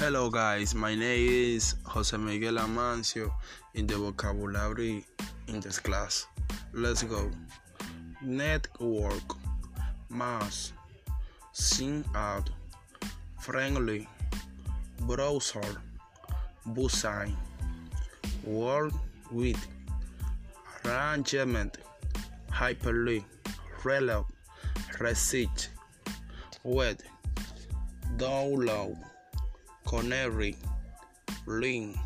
Hello guys, my name is Jose Miguel Amancio in the vocabulary in this class. Let's go. Network, mass, sing out, friendly, browser, busign, world with, arrangement, hyperlink, relay, receipt, web, download, canary, link,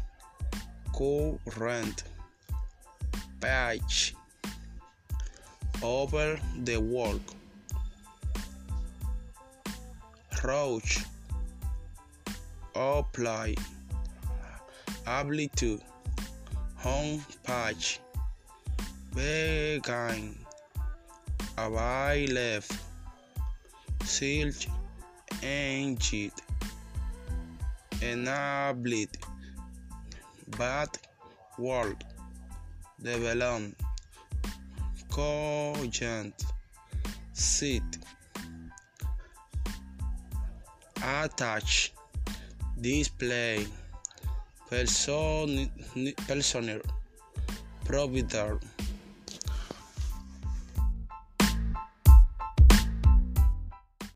current, page, over the work, roach, apply, ability, home page, begin, available, search engine, enabled, bad world, develop, cogent, sit, attach, display, person, personal, provider,